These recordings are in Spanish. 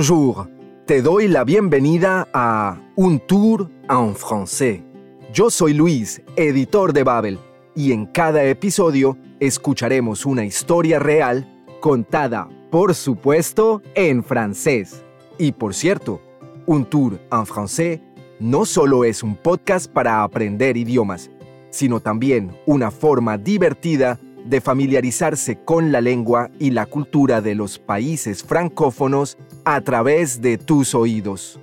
Bonjour, te doy la bienvenida a Un Tour en Français. Yo soy Luis, editor de Babel, y en cada episodio escucharemos una historia real contada, por supuesto, en francés. Y por cierto, Un Tour en Français no solo es un podcast para aprender idiomas, sino también una forma divertida de familiarizarse con la lengua y la cultura de los países francófonos a través de tus oídos.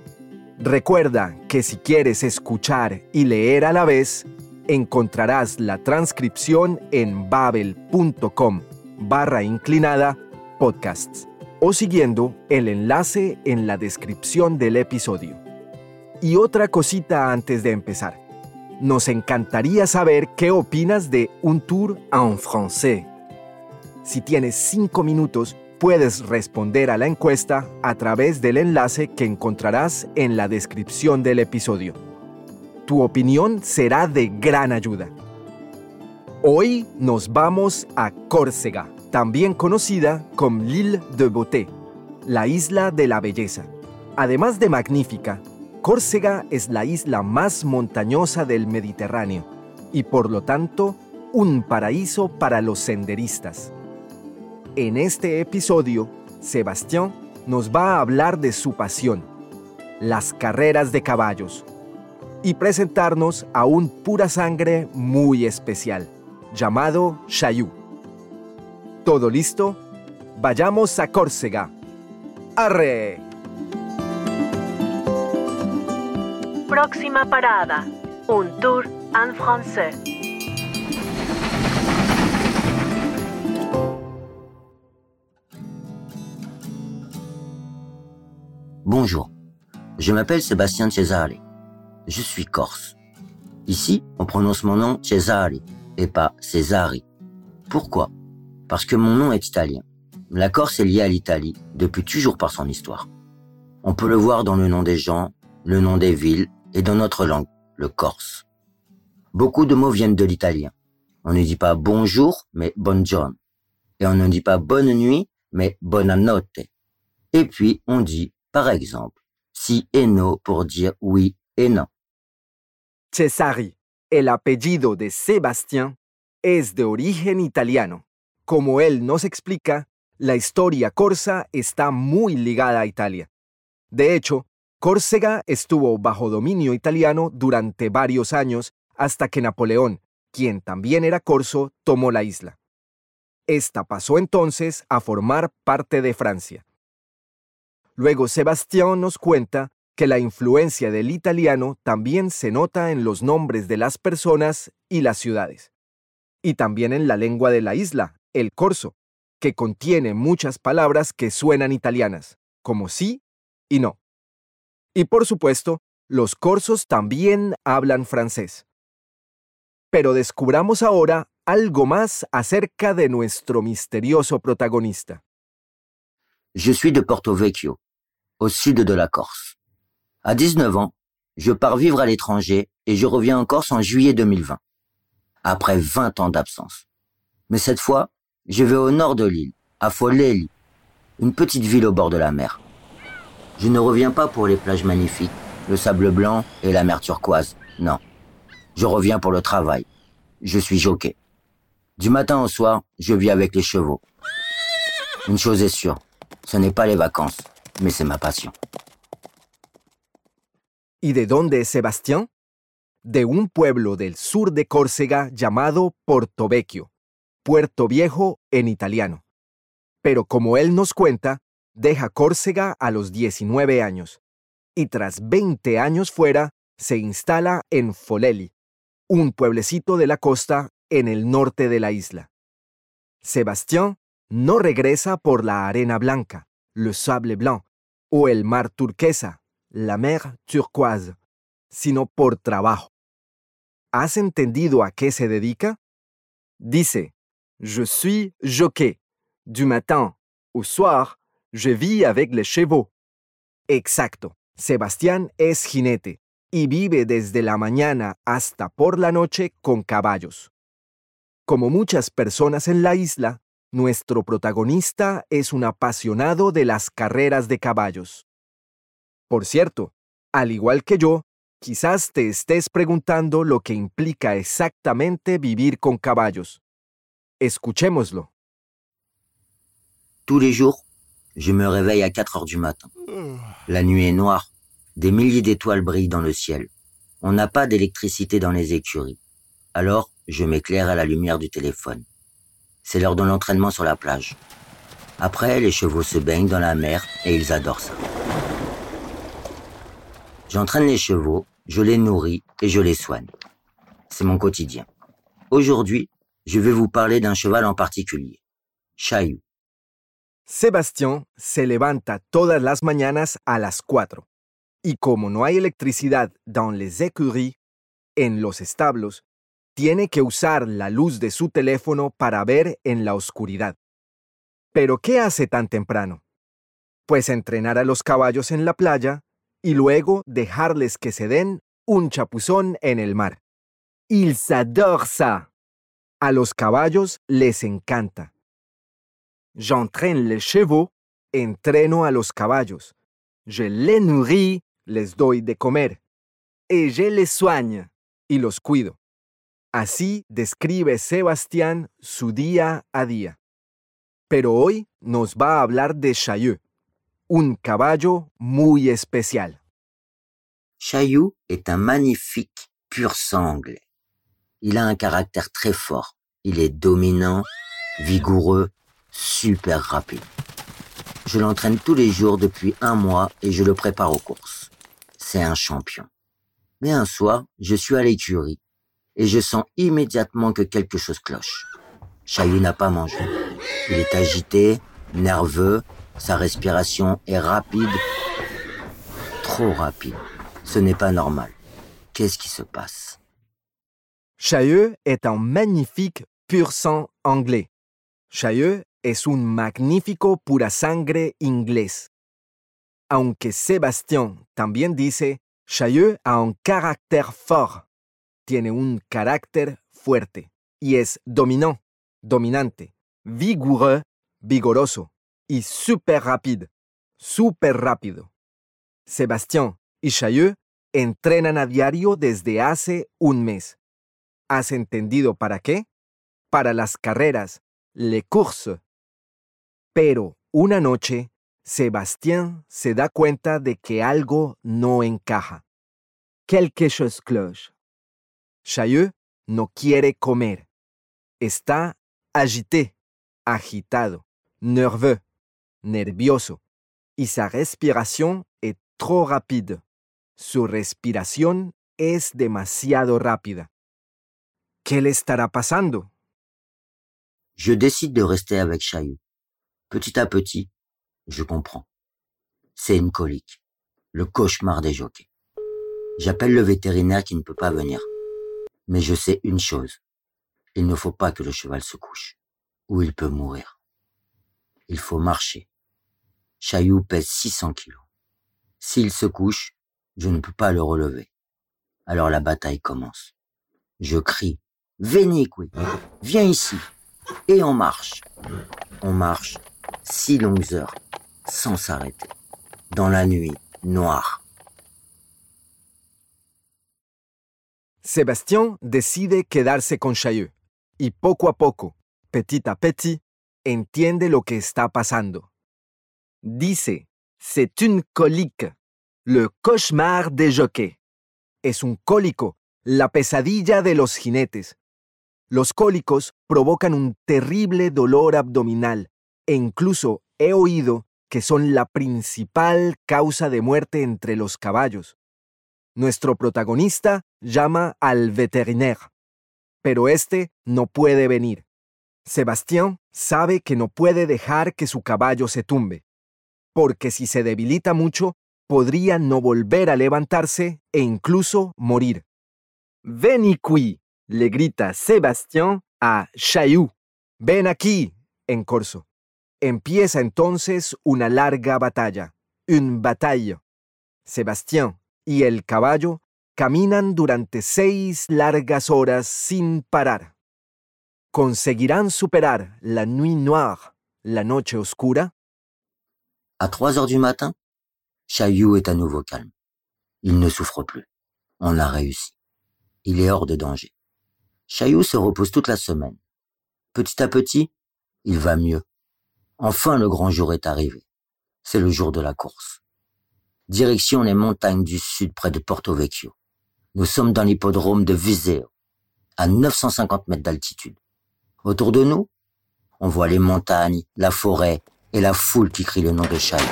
Recuerda que si quieres escuchar y leer a la vez, encontrarás la transcripción en babel.com barra inclinada podcasts o siguiendo el enlace en la descripción del episodio. Y otra cosita antes de empezar. Nos encantaría saber qué opinas de Un Tour en Français. Si tienes cinco minutos, puedes responder a la encuesta a través del enlace que encontrarás en la descripción del episodio. Tu opinión será de gran ayuda. Hoy nos vamos a Córcega, también conocida como l'île de Beauté, la isla de la belleza. Además de magnífica, Córcega es la isla más montañosa del Mediterráneo y por lo tanto un paraíso para los senderistas. En este episodio, Sebastián nos va a hablar de su pasión, las carreras de caballos, y presentarnos a un pura sangre muy especial, llamado Chaillou. ¿Todo listo? Vayamos a Córcega. ¡Arre! Próxima parada, un tour en français. Bonjour, je m'appelle Sébastien Cesare. Je suis corse. Ici, on prononce mon nom Cesare et pas Cesari. Pourquoi? Parce que mon nom est italien. La Corse est liée à l'Italie depuis toujours par son histoire. On peut le voir dans le nom des gens, le nom des villes et dans notre langue, le corse. Beaucoup de mots viennent de l'italien. On ne dit pas bonjour, mais buongiorno. Et on ne dit pas bonne nuit, mais buonanotte. Et puis, on dit, par exemple, si et no pour dire oui et non. Cesari, el apellido de Sebastián, es de origen italiano. Como él nos explica, la historia corsa está muy ligada a Italia. De hecho, Córcega estuvo bajo dominio italiano durante varios años hasta que Napoleón, quien también era corso, tomó la isla. Esta pasó entonces a formar parte de Francia. Luego Sebastián nos cuenta que la influencia del italiano también se nota en los nombres de las personas y las ciudades, y también en la lengua de la isla, el corso, que contiene muchas palabras que suenan italianas, como sí y no. Y por supuesto, los corsos también hablan francés. Pero descubramos ahora algo más acerca de nuestro misterioso protagonista. Je suis de Porto Vecchio, au sud de la Corse. À 19 ans, je pars vivre à l'étranger et je reviens en Corse en juillet 2020, après 20 ans d'absence. Mais cette fois, je vais au nord de l'île, à Foleli, une petite ville au bord de la mer. Je ne reviens pas pour les plages magnifiques, le sable blanc et la mer turquoise. Non. Je reviens pour le travail. Je suis jockey. Du matin au soir, je vis avec les chevaux. Une chose est sûre, ce n'est pas les vacances, ¿Y de dónde es Sebastián? De un pueblo del sur de Córcega llamado Portovecchio, Puerto Viejo en italiano. Pero como él nos cuenta, deja Córcega a los 19 años y tras 20 años fuera se instala en Foleli, un pueblecito de la costa en el norte de la isla. Sebastián no regresa por la arena blanca, le sable blanc, o el mar turquesa, la mer turquoise, sino por trabajo. ¿Has entendido a qué se dedica? Dice, je suis jockey. Du matin au soir, je vis avec les chevaux. Exacto, Sebastián es jinete y vive desde la mañana hasta por la noche con caballos. Como muchas personas en la isla, nuestro protagonista es un apasionado de las carreras de caballos. Por cierto, al igual que yo, quizás te estés preguntando lo que implica exactamente vivir con caballos. Escuchémoslo. Tous les jours, je me réveille à 4 heures du matin. La nuit est noire. Des milliers d'étoiles brillent dans le ciel. On n'a pas d'électricité dans les écuries. Alors, je m'éclaire à la lumière du téléphone. C'est l'heure de l'entraînement sur la plage. Après, les chevaux se baignent dans la mer et ils adorent ça. J'entraîne les chevaux, je les nourris et je les soigne. C'est mon quotidien. Aujourd'hui, je vais vous parler d'un cheval en particulier. Chaillou. Sebastián se levanta todas las mañanas a las 4. Y como no hay electricidad dans les écuries, en los establos, tiene que usar la luz de su teléfono para ver en la oscuridad. ¿Pero qué hace tan temprano? Pues entrenar a los caballos en la playa y luego dejarles que se den un chapuzón en el mar. Ils adorent ça. A los caballos les encanta. J'entraîne les chevaux, entreno a los caballos. Je les nourris, les doy de comer. Et je les soigne, y los cuido. Así describe Sebastián su día a día. Pero hoy nos va a hablar de Chaillot, un caballo muy especial. Chaillou est un magnifique pur sang anglais. Il a un caractère très fort. Il est dominant, vigoureux, super rapide. Je l'entraîne tous les jours depuis un mois et je le prépare aux courses. C'est un champion. Mais un soir, je suis à l'écurie et je sens immédiatement que quelque chose cloche. Chaillou n'a pas mangé. Il est agité, nerveux, sa respiration est rapide, trop rapide. Ce n'est pas normal. Qu'est-ce qui se passe? Chaillot est un magnifique pur sang anglais. Chaillot es un magnífico pura sangre inglés. Aunque Sebastián también dice, Chaillot a un carácter fort. Tiene un carácter fuerte y es dominant, dominante, vigoureux, vigoroso y super rapide, super rápido. Sebastián y Chaillot entrenan a diario desde hace un mes. ¿Has entendido para qué? Para las carreras, les courses. Pero una noche, Sebastián se da cuenta de que algo no encaja. Quelque chose cloche. Chaillot no quiere comer. Está agité, agitado, nerveux, nervioso, y sa respiration est trop rapide. Su respiración es demasiado rápida. ¿Qué le estará pasando? Je décide de rester avec Chaillou. Petit à petit, je comprends. C'est une colique. Le cauchemar des jockeys. J'appelle le vétérinaire qui ne peut pas venir. Mais je sais une chose. Il ne faut pas que le cheval se couche, ou il peut mourir. Il faut marcher. Chaillou pèse 600 kilos. S'il se couche, je ne peux pas le relever. Alors la bataille commence. Je crie, Vénique, viens ici. Et on marche. On marche six longues heures, sans s'arrêter. Dans la nuit noire. Sebastián decide quedarse con Chaillot y poco a poco, petit à petit, entiende lo que está pasando. Dice, c'est une colique, le cauchemar des jockeys. Es un cólico, la pesadilla de los jinetes. Los cólicos provocan un terrible dolor abdominal e incluso he oído que son la principal causa de muerte entre los caballos. Nuestro protagonista llama al veterinaire, pero este no puede venir. Sebastián sabe que no puede dejar que su caballo se tumbe, porque si se debilita mucho, podría no volver a levantarse e incluso morir. Ven qui, le grita Sebastián a Chaillou. Ven aquí, en corso. Empieza entonces una larga batalla, une bataille. Sebastián y el caballo caminan durante seis largas horas sin parar. ¿Conseguirán superar la nuit noire, la noche oscura? À 3 heures du matin, Chaillou est à nouveau calme. Il ne souffre plus. On a réussi. Il est hors de danger. Chaillou se repose toute la semaine. Petit à petit, il va mieux. Enfin le grand jour est arrivé. C'est le jour de la course. Direction les montagnes du sud près de Porto Vecchio. Nous sommes dans l'hippodrome de Viseo, à 950 mètres d'altitude. Autour de nous, on voit les montagnes, la forêt et la foule qui crie le nom de Chaillou.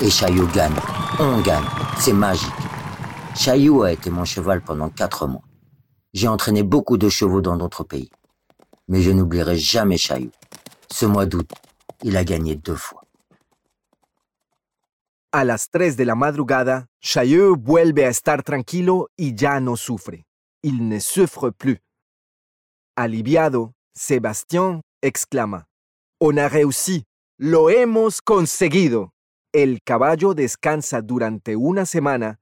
Et Chaillou gagne. On gagne. C'est magique. Chaillou a été mon cheval pendant quatre mois. J'ai entraîné beaucoup de chevaux dans d'autres pays. Mais je n'oublierai jamais Chaillou. Ce mois d'août, il a gagné deux fois. A las 3 de la madrugada, Chaillot vuelve a estar tranquilo y ya no sufre. Il ne souffre plus. Aliviado, Sébastien exclama, On a réussi, lo hemos conseguido. El caballo descansa durante una semana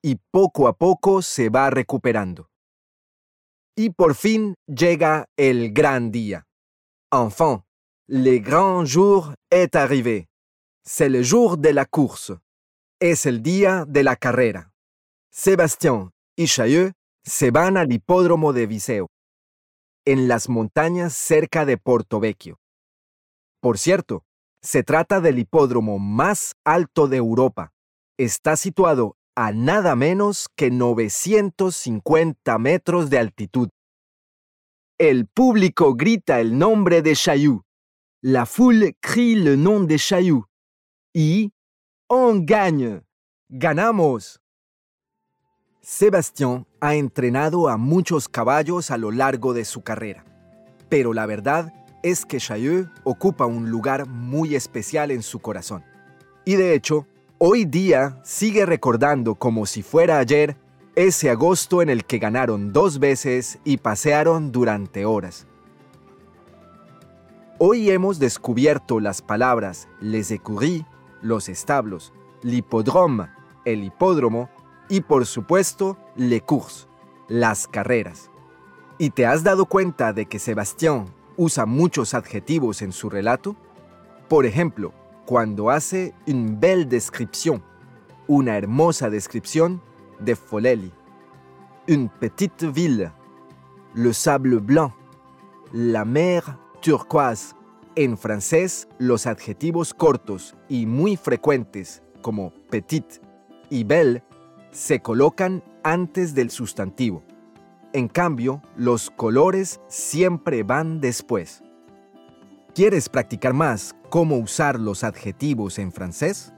y poco a poco se va recuperando. Y por fin llega el gran día. Enfin, le grand jour est arrivé. C'est le jour de la course. Es el día de la carrera. Sébastien y Chaillot se van al hipódromo de Viseo, en las montañas cerca de Porto Vecchio. Por cierto, se trata del hipódromo más alto de Europa. Está situado a nada menos que 950 metros de altitud. El público grita el nombre de Chaillot. La foule crie le nom de Chaillot. Y on gagne. Ganamos. Sébastien ha entrenado a muchos caballos a lo largo de su carrera, pero la verdad es que Chaillot ocupa un lugar muy especial en su corazón. Y de hecho, hoy día sigue recordando como si fuera ayer ese agosto en el que ganaron dos veces y pasearon durante horas. Hoy hemos descubierto las palabras les écuries, los establos, l'hippodrome, el hipódromo, y por supuesto, les courses, las carreras. ¿Y te has dado cuenta de que Sebastián usa muchos adjetivos en su relato? Por ejemplo, cuando hace une belle description, una hermosa descripción de Foleli, une petite ville, le sable blanc, la mer turquoise. En francés, los adjetivos cortos y muy frecuentes como petit y belle se colocan antes del sustantivo. En cambio, los colores siempre van después. ¿Quieres practicar más cómo usar los adjetivos en francés?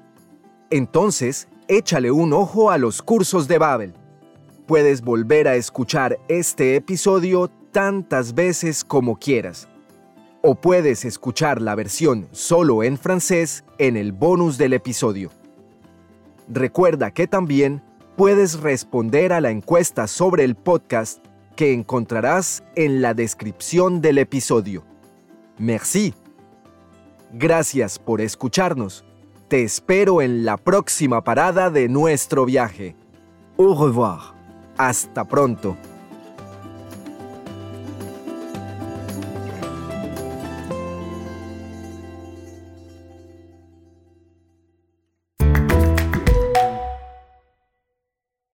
Entonces, échale un ojo a los cursos de Babel. Puedes volver a escuchar este episodio tantas veces como quieras. O puedes escuchar la versión solo en francés en el bonus del episodio. Recuerda que también puedes responder a la encuesta sobre el podcast que encontrarás en la descripción del episodio. Merci. Gracias por escucharnos. Te espero en la próxima parada de nuestro viaje. Au revoir. Hasta pronto.